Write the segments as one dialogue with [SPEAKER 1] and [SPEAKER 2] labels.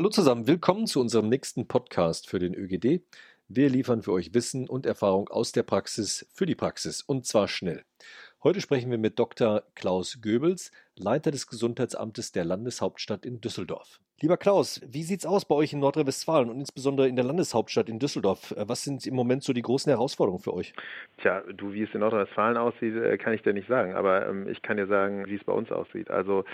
[SPEAKER 1] Hallo zusammen, willkommen zu unserem nächsten Podcast für den ÖGD. Wir liefern für euch Wissen und Erfahrung aus der Praxis für die Praxis und zwar schnell. Heute sprechen wir mit Dr. Klaus Goebels, Leiter des Gesundheitsamtes der Landeshauptstadt in Düsseldorf. Lieber Klaus, wie sieht's aus bei euch in Nordrhein-Westfalen und insbesondere in der Landeshauptstadt in Düsseldorf? Was sind im Moment so die großen Herausforderungen für euch?
[SPEAKER 2] Tja, du, wie es in Nordrhein-Westfalen aussieht, äh, kann ich dir nicht sagen, aber ähm, ich kann dir sagen, wie es bei uns aussieht. Also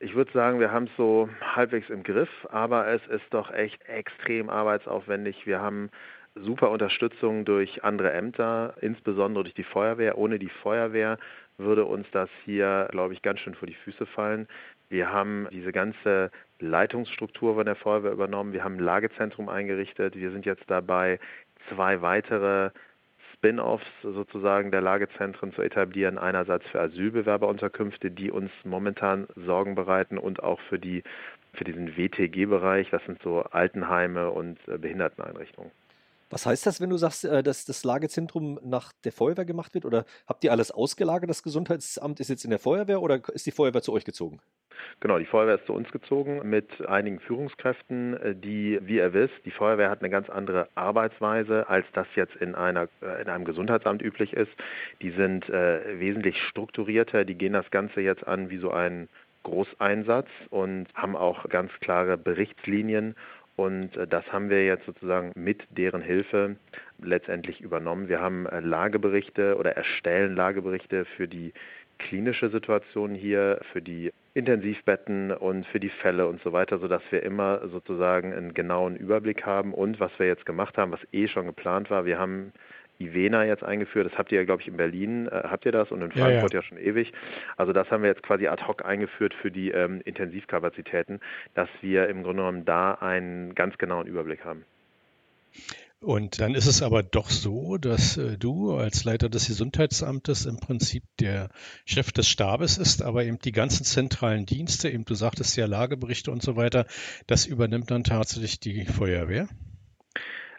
[SPEAKER 2] ich würde sagen, wir haben es so halbwegs im Griff, aber es ist doch echt extrem arbeitsaufwendig. Wir haben super Unterstützung durch andere Ämter, insbesondere durch die Feuerwehr. Ohne die Feuerwehr würde uns das hier, glaube ich, ganz schön vor die Füße fallen. Wir haben diese ganze Leitungsstruktur von der Feuerwehr übernommen. Wir haben ein Lagezentrum eingerichtet. Wir sind jetzt dabei, zwei weitere Spin-offs sozusagen der Lagezentren zu etablieren. Einerseits für Asylbewerberunterkünfte, die uns momentan Sorgen bereiten und auch für die für diesen WTG-Bereich. Das sind so Altenheime und äh, Behinderteneinrichtungen.
[SPEAKER 1] Was heißt das, wenn du sagst, äh, dass das Lagezentrum nach der Feuerwehr gemacht wird? Oder habt ihr alles ausgelagert? Das Gesundheitsamt ist jetzt in der Feuerwehr oder ist die Feuerwehr zu euch gezogen?
[SPEAKER 2] Genau, die Feuerwehr ist zu uns gezogen mit einigen Führungskräften, äh, die, wie ihr wisst, die Feuerwehr hat eine ganz andere Arbeitsweise, als das jetzt in, einer, äh, in einem Gesundheitsamt üblich ist. Die sind äh, wesentlich strukturierter, die gehen das Ganze jetzt an wie so ein Großeinsatz und haben auch ganz klare Berichtslinien und äh, das haben wir jetzt sozusagen mit deren Hilfe letztendlich übernommen. Wir haben äh, Lageberichte oder erstellen Lageberichte für die klinische Situation hier, für die Intensivbetten und für die Fälle und so weiter, sodass wir immer sozusagen einen genauen Überblick haben. Und was wir jetzt gemacht haben, was eh schon geplant war, wir haben Ivena jetzt eingeführt. Das habt ihr ja, glaube ich, in Berlin, äh, habt ihr das und in Frankfurt ja, ja. ja, schon ewig. Also das haben wir jetzt quasi ad hoc eingeführt für die ähm, Intensivkapazitäten, dass wir im Grunde genommen da einen ganz genauen Überblick haben.
[SPEAKER 3] Und dann ist es aber doch so, dass äh, du als Leiter des Gesundheitsamtes im Prinzip der Chef des Stabes ist, aber eben die ganzen zentralen Dienste, eben du sagtest ja Lageberichte und so weiter, das übernimmt dann tatsächlich die Feuerwehr.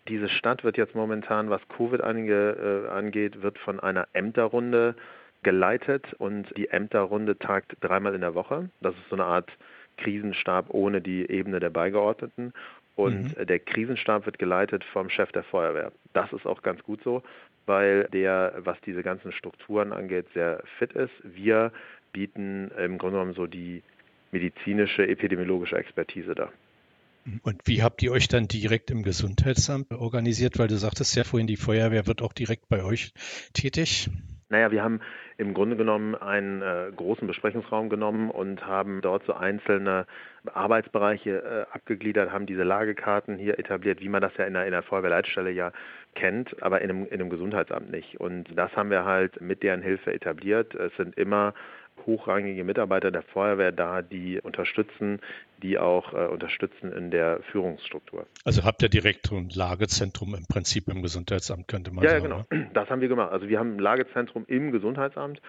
[SPEAKER 2] Diese Stadt wird jetzt momentan, was Covid ange, äh, angeht, wird von einer Ämterrunde geleitet und die Ämterrunde tagt dreimal in der Woche. Das ist so eine Art Krisenstab ohne die Ebene der Beigeordneten. Und mhm. der Krisenstab wird geleitet vom Chef der Feuerwehr. Das ist auch ganz gut so, weil der, was diese ganzen Strukturen angeht, sehr fit ist. Wir bieten im Grunde genommen so die medizinische, epidemiologische Expertise da.
[SPEAKER 3] Und wie habt ihr euch dann direkt im Gesundheitsamt organisiert? Weil du sagtest ja vorhin, die Feuerwehr wird auch direkt bei euch tätig.
[SPEAKER 2] Naja, wir haben im Grunde genommen einen äh, großen Besprechungsraum genommen und haben dort so einzelne Arbeitsbereiche äh, abgegliedert, haben diese Lagekarten hier etabliert, wie man das ja in der, in der Feuerwehrleitstelle ja kennt, aber in einem, in einem Gesundheitsamt nicht. Und das haben wir halt mit deren Hilfe etabliert. Es sind immer hochrangige Mitarbeiter der Feuerwehr da, die unterstützen, die auch äh, unterstützen in der Führungsstruktur.
[SPEAKER 3] Also habt ihr direkt ein Lagezentrum im Prinzip im Gesundheitsamt, könnte man
[SPEAKER 2] ja,
[SPEAKER 3] sagen.
[SPEAKER 2] Ja, genau. Das haben wir gemacht. Also wir haben ein Lagezentrum im Gesundheitsamt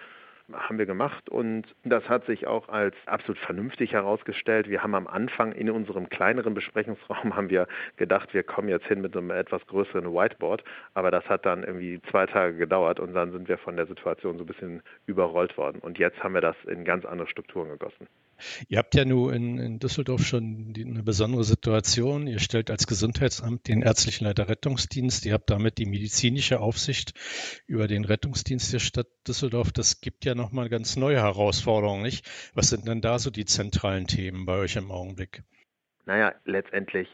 [SPEAKER 2] haben wir gemacht und das hat sich auch als absolut vernünftig herausgestellt. Wir haben am Anfang in unserem kleineren Besprechungsraum haben wir gedacht, wir kommen jetzt hin mit einem etwas größeren Whiteboard, aber das hat dann irgendwie zwei Tage gedauert und dann sind wir von der Situation so ein bisschen überrollt worden und jetzt haben wir das in ganz andere Strukturen gegossen.
[SPEAKER 3] Ihr habt ja nur in, in Düsseldorf schon die, eine besondere Situation. Ihr stellt als Gesundheitsamt den ärztlichen Leiter Rettungsdienst. Ihr habt damit die medizinische Aufsicht über den Rettungsdienst der Stadt Düsseldorf. Das gibt ja nochmal ganz neue Herausforderungen, nicht? Was sind denn da so die zentralen Themen bei euch im Augenblick?
[SPEAKER 2] Naja, letztendlich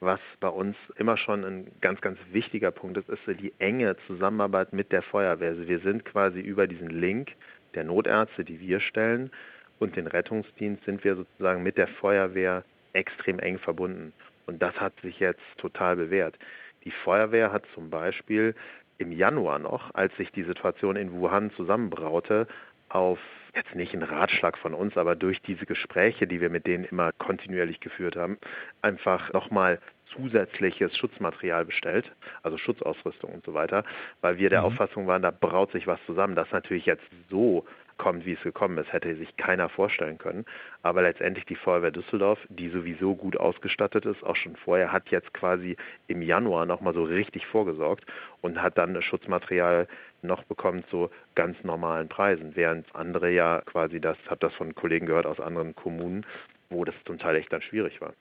[SPEAKER 2] was bei uns immer schon ein ganz, ganz wichtiger Punkt ist, ist die enge Zusammenarbeit mit der Feuerwehr. Also wir sind quasi über diesen Link der Notärzte, die wir stellen, und den Rettungsdienst sind wir sozusagen mit der Feuerwehr extrem eng verbunden. Und das hat sich jetzt total bewährt. Die Feuerwehr hat zum Beispiel im Januar noch, als sich die Situation in Wuhan zusammenbraute, auf jetzt nicht einen Ratschlag von uns, aber durch diese Gespräche, die wir mit denen immer kontinuierlich geführt haben, einfach nochmal zusätzliches Schutzmaterial bestellt, also Schutzausrüstung und so weiter, weil wir der mhm. Auffassung waren, da braut sich was zusammen. Das natürlich jetzt so kommt, wie es gekommen ist, hätte sich keiner vorstellen können. Aber letztendlich die Feuerwehr Düsseldorf, die sowieso gut ausgestattet ist, auch schon vorher, hat jetzt quasi im Januar nochmal so richtig vorgesorgt und hat dann Schutzmaterial noch bekommen zu ganz normalen Preisen, während andere ja quasi das, habe das von Kollegen gehört aus anderen Kommunen, wo das zum Teil echt dann schwierig war.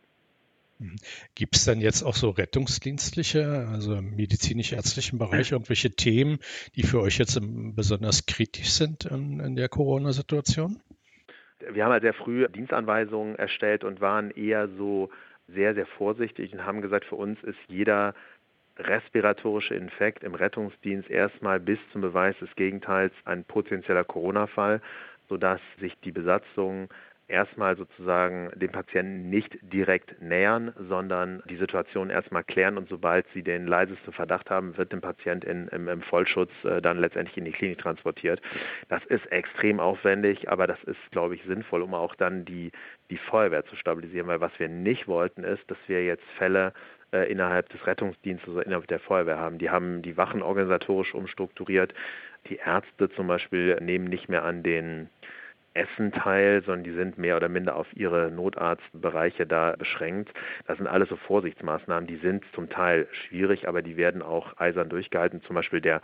[SPEAKER 3] Mhm. Gibt es denn jetzt auch so rettungsdienstliche, also medizinisch-ärztlichen Bereich, irgendwelche Themen, die für euch jetzt besonders kritisch sind in, in der Corona-Situation?
[SPEAKER 2] Wir haben halt sehr früh Dienstanweisungen erstellt und waren eher so sehr, sehr vorsichtig und haben gesagt, für uns ist jeder respiratorische Infekt im Rettungsdienst erstmal bis zum Beweis des Gegenteils ein potenzieller Corona-Fall, sodass sich die Besatzung erstmal sozusagen den Patienten nicht direkt nähern, sondern die Situation erstmal klären und sobald sie den leisesten Verdacht haben, wird der Patient in, im, im, Vollschutz äh, dann letztendlich in die Klinik transportiert. Das ist extrem aufwendig, aber das ist, glaube ich, sinnvoll, um auch dann die, die Feuerwehr zu stabilisieren, weil was wir nicht wollten ist, dass wir jetzt Fälle äh, innerhalb des Rettungsdienstes oder innerhalb der Feuerwehr haben. Die haben die Wachen organisatorisch umstrukturiert. Die Ärzte zum Beispiel nehmen nicht mehr an den Essen teil, sondern die sind mehr oder minder auf ihre Notarztbereiche da beschränkt. Das sind alles so Vorsichtsmaßnahmen, die sind zum Teil schwierig, aber die werden auch eisern durchgehalten. Zum Beispiel der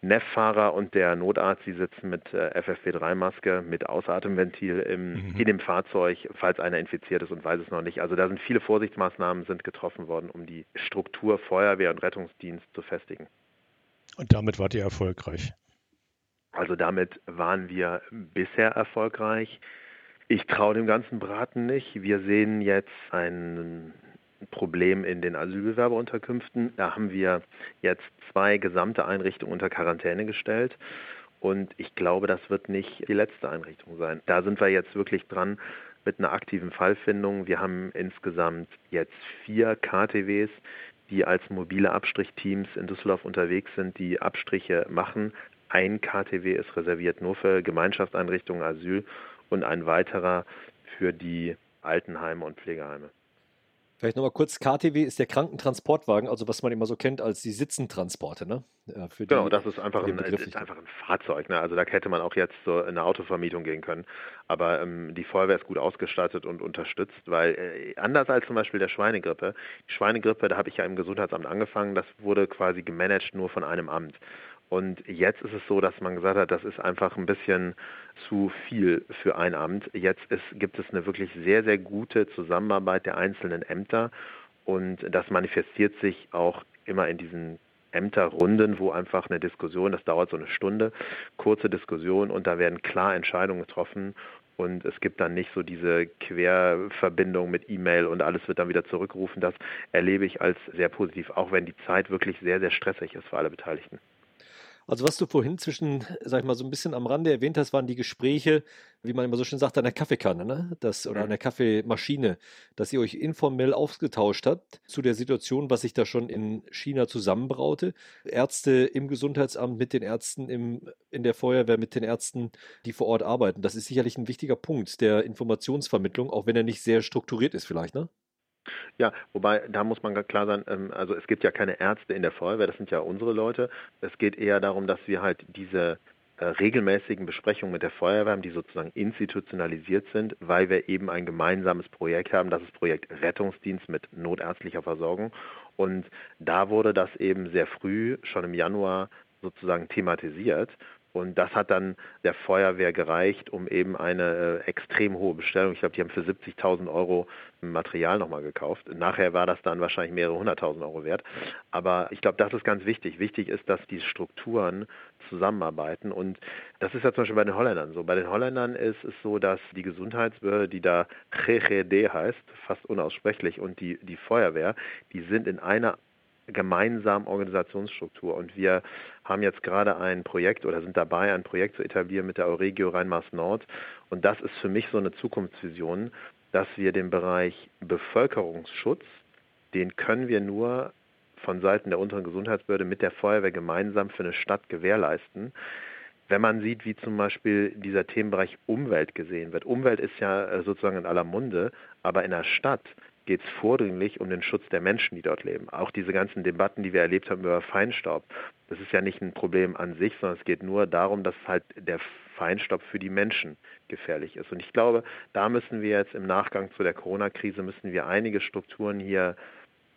[SPEAKER 2] NEF-Fahrer und der Notarzt, die sitzen mit äh, FFP3-Maske, mit Ausatemventil im, mhm. in dem Fahrzeug, falls einer infiziert ist und weiß es noch nicht. Also da sind viele Vorsichtsmaßnahmen sind getroffen worden, um die Struktur Feuerwehr und Rettungsdienst zu festigen.
[SPEAKER 3] Und damit wart ihr erfolgreich?
[SPEAKER 2] Also damit waren wir bisher erfolgreich. Ich traue dem ganzen Braten nicht. Wir sehen jetzt ein Problem in den Asylbewerberunterkünften. Da haben wir jetzt zwei gesamte Einrichtungen unter Quarantäne gestellt. Und ich glaube, das wird nicht die letzte Einrichtung sein. Da sind wir jetzt wirklich dran mit einer aktiven Fallfindung. Wir haben insgesamt jetzt vier KTWs, die als mobile Abstrichteams in Düsseldorf unterwegs sind, die Abstriche machen, ein KTW ist reserviert nur für Gemeinschaftseinrichtungen, Asyl und ein weiterer für die Altenheime und Pflegeheime.
[SPEAKER 1] Vielleicht nochmal kurz, KTW ist der Krankentransportwagen, also was man immer so kennt als die Sitzentransporte, ne?
[SPEAKER 2] Ja, die, genau, das ist einfach, ein, ist einfach ein Fahrzeug. Ne? Also da hätte man auch jetzt so in eine Autovermietung gehen können. Aber ähm, die Feuerwehr ist gut ausgestattet und unterstützt, weil äh, anders als zum Beispiel der Schweinegrippe, die Schweinegrippe, da habe ich ja im Gesundheitsamt angefangen, das wurde quasi gemanagt nur von einem Amt. Und jetzt ist es so, dass man gesagt hat, das ist einfach ein bisschen zu viel für ein Amt. Jetzt ist, gibt es eine wirklich sehr, sehr gute Zusammenarbeit der einzelnen Ämter und das manifestiert sich auch immer in diesen Ämterrunden, wo einfach eine Diskussion, das dauert so eine Stunde, kurze Diskussion und da werden klar Entscheidungen getroffen und es gibt dann nicht so diese Querverbindung mit E-Mail und alles wird dann wieder zurückgerufen. Das erlebe ich als sehr positiv, auch wenn die Zeit wirklich sehr, sehr stressig ist für alle Beteiligten.
[SPEAKER 1] Also was du vorhin zwischen, sag ich mal, so ein bisschen am Rande erwähnt hast, waren die Gespräche, wie man immer so schön sagt, an der Kaffeekanne, ne? Das, oder an der Kaffeemaschine, dass ihr euch informell ausgetauscht habt zu der Situation, was sich da schon in China zusammenbraute. Ärzte im Gesundheitsamt mit den Ärzten im, in der Feuerwehr mit den Ärzten, die vor Ort arbeiten. Das ist sicherlich ein wichtiger Punkt der Informationsvermittlung, auch wenn er nicht sehr strukturiert ist vielleicht, ne?
[SPEAKER 2] Ja, wobei, da muss man klar sein, ähm, also es gibt ja keine Ärzte in der Feuerwehr, das sind ja unsere Leute. Es geht eher darum, dass wir halt diese äh, regelmäßigen Besprechungen mit der Feuerwehr haben, die sozusagen institutionalisiert sind, weil wir eben ein gemeinsames Projekt haben, das ist Projekt Rettungsdienst mit notärztlicher Versorgung. Und da wurde das eben sehr früh, schon im Januar, sozusagen thematisiert. Und das hat dann der Feuerwehr gereicht, um eben eine äh, extrem hohe Bestellung, ich glaube, die haben für 70.000 Euro Material nochmal gekauft. Nachher war das dann wahrscheinlich mehrere hunderttausend Euro wert. Aber ich glaube, das ist ganz wichtig. Wichtig ist, dass die Strukturen zusammenarbeiten. Und das ist ja zum Beispiel bei den Holländern so. Bei den Holländern ist es so, dass die Gesundheitsbehörde, die da GGD heißt, fast unaussprechlich, und die, die Feuerwehr, die sind in einer gemeinsamen Organisationsstruktur. Und wir haben jetzt gerade ein Projekt oder sind dabei, ein Projekt zu etablieren mit der Euregio Rhein-Maas Nord. Und das ist für mich so eine Zukunftsvision, dass wir den Bereich Bevölkerungsschutz, den können wir nur von Seiten der unteren Gesundheitsbehörde mit der Feuerwehr gemeinsam für eine Stadt gewährleisten. Wenn man sieht, wie zum Beispiel dieser Themenbereich Umwelt gesehen wird. Umwelt ist ja äh, sozusagen in aller Munde, aber in der Stadt geht es vordringlich um den Schutz der Menschen, die dort leben. Auch diese ganzen Debatten, die wir erlebt haben über Feinstaub, das ist ja nicht ein Problem an sich, sondern es geht nur darum, dass halt der Feinstaub für die Menschen gefährlich ist. Und ich glaube, da müssen wir jetzt im Nachgang zu der Corona-Krise, müssen wir einige Strukturen hier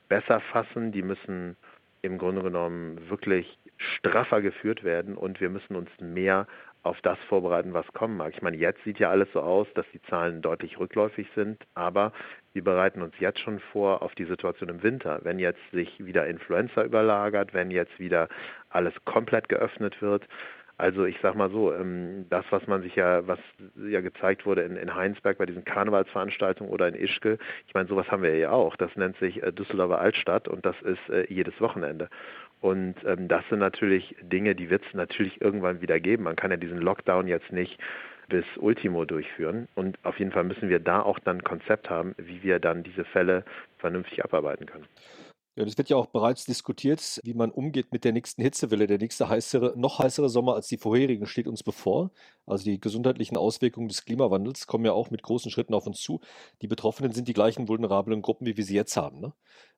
[SPEAKER 2] besser fassen. Die müssen im Grunde genommen wirklich straffer geführt werden und wir müssen uns mehr auf das vorbereiten, was kommen mag. Ich meine, jetzt sieht ja alles so aus, dass die Zahlen deutlich rückläufig sind, aber wir bereiten uns jetzt schon vor auf die Situation im Winter. Wenn jetzt sich wieder Influenza überlagert, wenn jetzt wieder alles komplett geöffnet wird, also ich sag mal so, ähm, das, was man sich ja, was ja gezeigt wurde in, in Heinsberg bei diesen Karnevalsveranstaltungen oder in Ischke, ich meine, sowas haben wir ja auch. Das nennt sich äh, Düsseldorfer Altstadt und das ist äh, jedes Wochenende. Und ähm, das sind natürlich Dinge, die wird es natürlich irgendwann wieder geben. Man kann ja diesen Lockdown jetzt nicht bis Ultimo durchführen. Und auf jeden Fall müssen wir da auch dann ein Konzept haben, wie wir dann diese Fälle vernünftig abarbeiten können.
[SPEAKER 1] Ja, das wird ja auch bereits diskutiert, wie man umgeht mit der nächsten Hitzewelle. Der nächste heißere, noch heißere Sommer als die vorherigen steht uns bevor. Also die gesundheitlichen Auswirkungen des Klimawandels kommen ja auch mit großen Schritten auf uns zu. Die Betroffenen sind die gleichen vulnerablen Gruppen, wie wir sie jetzt haben. Ne?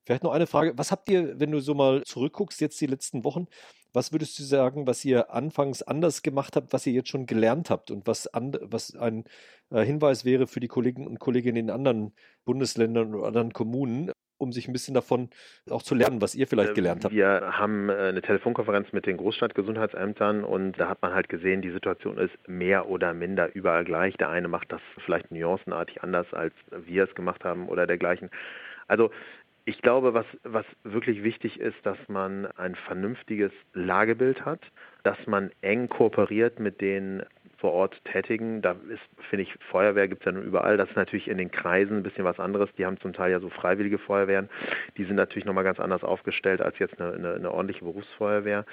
[SPEAKER 1] Vielleicht noch eine Frage. Was habt ihr, wenn du so mal zurückguckst, jetzt die letzten Wochen, was würdest du sagen, was ihr anfangs anders gemacht habt, was ihr jetzt schon gelernt habt und was, and, was ein äh, Hinweis wäre für die Kollegen und Kolleginnen in anderen Bundesländern oder anderen Kommunen, um sich ein bisschen davon auch zu lernen, was ihr vielleicht äh, gelernt habt?
[SPEAKER 2] Wir haben äh, eine Telefonkonferenz mit den Großstadtgesundheitsämtern und da hat man halt gesehen, die Situation ist mehr oder minder überall gleich. Der eine macht das vielleicht nuancenartig anders, als wir es gemacht haben oder dergleichen. Also ich glaube, was, was wirklich wichtig ist, dass man ein vernünftiges Lagebild hat, dass man eng kooperiert mit den vor Ort tätigen. Da ist, finde ich, Feuerwehr gibt es ja nun überall. Das ist natürlich in den Kreisen ein bisschen was anderes. Die haben zum Teil ja so freiwillige Feuerwehren. Die sind natürlich nochmal ganz anders aufgestellt als jetzt eine, eine, eine ordentliche Berufsfeuerwehr.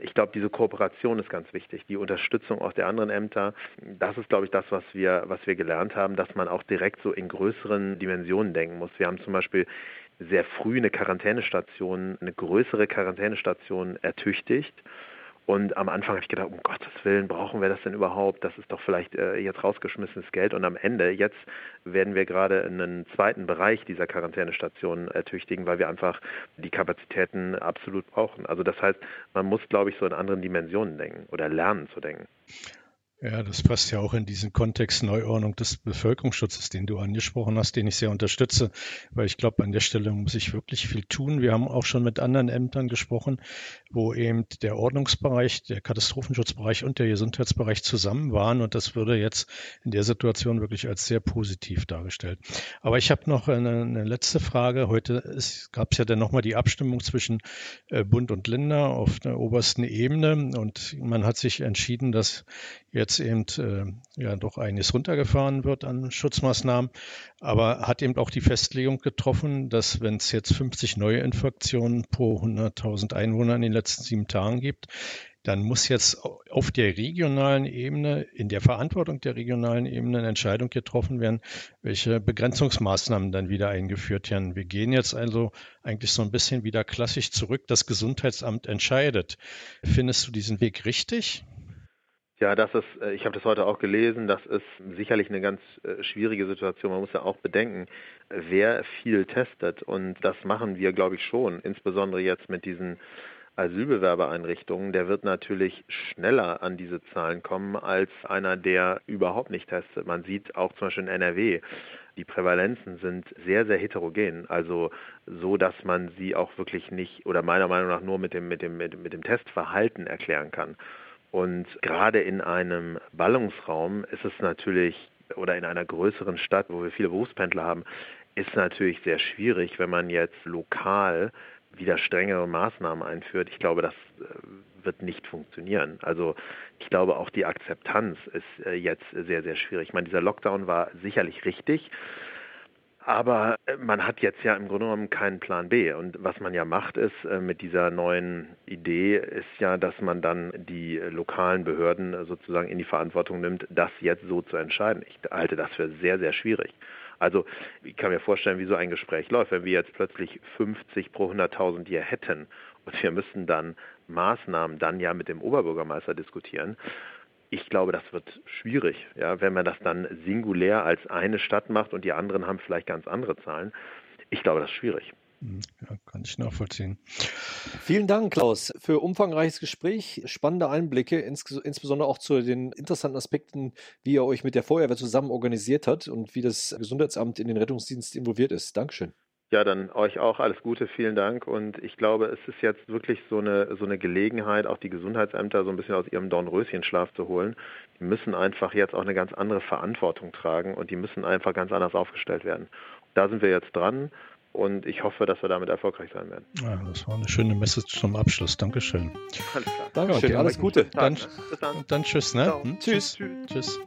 [SPEAKER 2] Ich glaube, diese Kooperation ist ganz wichtig. Die Unterstützung aus der anderen Ämter, das ist, glaube ich, das, was wir, was wir gelernt haben, dass man auch direkt so in größeren Dimensionen denken muss. Wir haben zum Beispiel sehr früh eine Quarantänestation, eine größere Quarantänestation ertüchtigt und am Anfang habe ich gedacht, um Gottes Willen, brauchen wir das denn überhaupt? Das ist doch vielleicht äh, jetzt rausgeschmissenes Geld. Und am Ende, jetzt werden wir gerade einen zweiten Bereich dieser Quarantänestation ertüchtigen, weil wir einfach die Kapazitäten absolut brauchen. Also das heißt, man muss, glaube ich, so in anderen Dimensionen denken oder lernen zu denken.
[SPEAKER 3] Ja, das passt ja auch in diesen Kontext Neuordnung des Bevölkerungsschutzes, den du angesprochen hast, den ich sehr unterstütze, weil ich glaube, an der Stelle muss ich wirklich viel tun. Wir haben auch schon mit anderen Ämtern gesprochen, wo eben der Ordnungsbereich, der Katastrophenschutzbereich und der Gesundheitsbereich zusammen waren und das würde jetzt in der Situation wirklich als sehr positiv dargestellt. Aber ich habe noch eine, eine, letzte Frage. Heute gab es ja dann nochmal die Abstimmung zwischen äh, Bund und Länder auf der obersten Ebene und man hat sich entschieden, dass jetzt eben äh, ja doch einiges runtergefahren wird an Schutzmaßnahmen, aber hat eben auch die Festlegung getroffen, dass wenn es jetzt 50 neue Infektionen pro 100.000 Einwohner in den letzten sieben Tagen gibt, dann muss jetzt auf der regionalen Ebene, in der Verantwortung der regionalen Ebene eine Entscheidung getroffen werden, welche Begrenzungsmaßnahmen dann wieder eingeführt werden. Wir gehen jetzt also eigentlich so ein bisschen wieder klassisch zurück. Das Gesundheitsamt entscheidet. Findest du diesen Weg richtig?
[SPEAKER 2] Ja, das ist, äh, ich habe das heute auch gelesen, das ist sicherlich eine ganz äh, schwierige Situation. Man muss ja auch bedenken, wer viel testet und das machen wir, glaube ich, schon, insbesondere jetzt mit diesen Asylbewerbereinrichtungen, der wird natürlich schneller an diese Zahlen kommen als einer, der überhaupt nicht testet. Man sieht auch zum Beispiel in NRW, die Prävalenzen sind sehr, sehr heterogen. Also so, dass man sie auch wirklich nicht oder meiner Meinung nach nur mit dem, mit dem, mit dem Testverhalten erklären kann. Und gerade in einem Ballungsraum ist es natürlich, oder in einer größeren Stadt, wo wir viele Berufspendler haben, ist natürlich sehr schwierig, wenn man jetzt lokal wieder strengere Maßnahmen einführt. Ich glaube, das äh, wird nicht funktionieren. Also ich glaube, auch die Akzeptanz ist äh, jetzt sehr, sehr schwierig. Ich meine, dieser Lockdown war sicherlich richtig. Aber äh, man hat jetzt ja im Grunde genommen keinen Plan B. Und was man ja macht, ist äh, mit dieser neuen Idee, ist ja, dass man dann die lokalen Behörden sozusagen in die Verantwortung nimmt, das jetzt so zu entscheiden. Ich halte das für sehr, sehr schwierig. Also ich kann mir vorstellen, wie so ein Gespräch läuft. Wenn wir jetzt plötzlich 50 pro 100.000 hier hätten und wir müssen dann Maßnahmen dann ja mit dem Oberbürgermeister diskutieren, ich glaube, das wird schwierig, ja, wenn man das dann singulär als eine Stadt macht und die anderen haben vielleicht ganz andere Zahlen. Ich glaube, das ist schwierig.
[SPEAKER 3] Hm, ja, kann ich nachvollziehen.
[SPEAKER 1] Vielen Dank, Klaus, für umfangreiches Gespräch, spannende Einblicke, ins, insbesondere auch zu den interessanten Aspekten, wie ihr euch mit der Feuerwehr zusammen organisiert habt und wie das Gesundheitsamt in den Rettungsdienst involviert ist. Dankeschön.
[SPEAKER 2] Ja, dann euch auch alles Gute, vielen Dank. Und ich glaube, es ist jetzt wirklich so eine, so eine Gelegenheit, auch die Gesundheitsämter so ein bisschen aus ihrem Dornröschenschlaf zu holen. Die müssen einfach jetzt auch eine ganz andere Verantwortung tragen und die müssen einfach ganz anders aufgestellt werden. Da sind wir jetzt dran und ich hoffe, dass wir damit erfolgreich sein werden.
[SPEAKER 3] Ja, das war eine schöne Message zum Abschluss. Dankeschön.
[SPEAKER 1] Alles klar. Dankeschön, alles Gute.
[SPEAKER 3] Dann, dann, dann tschüss, ne?
[SPEAKER 1] Hm? Tschüss. tschüss. tschüss.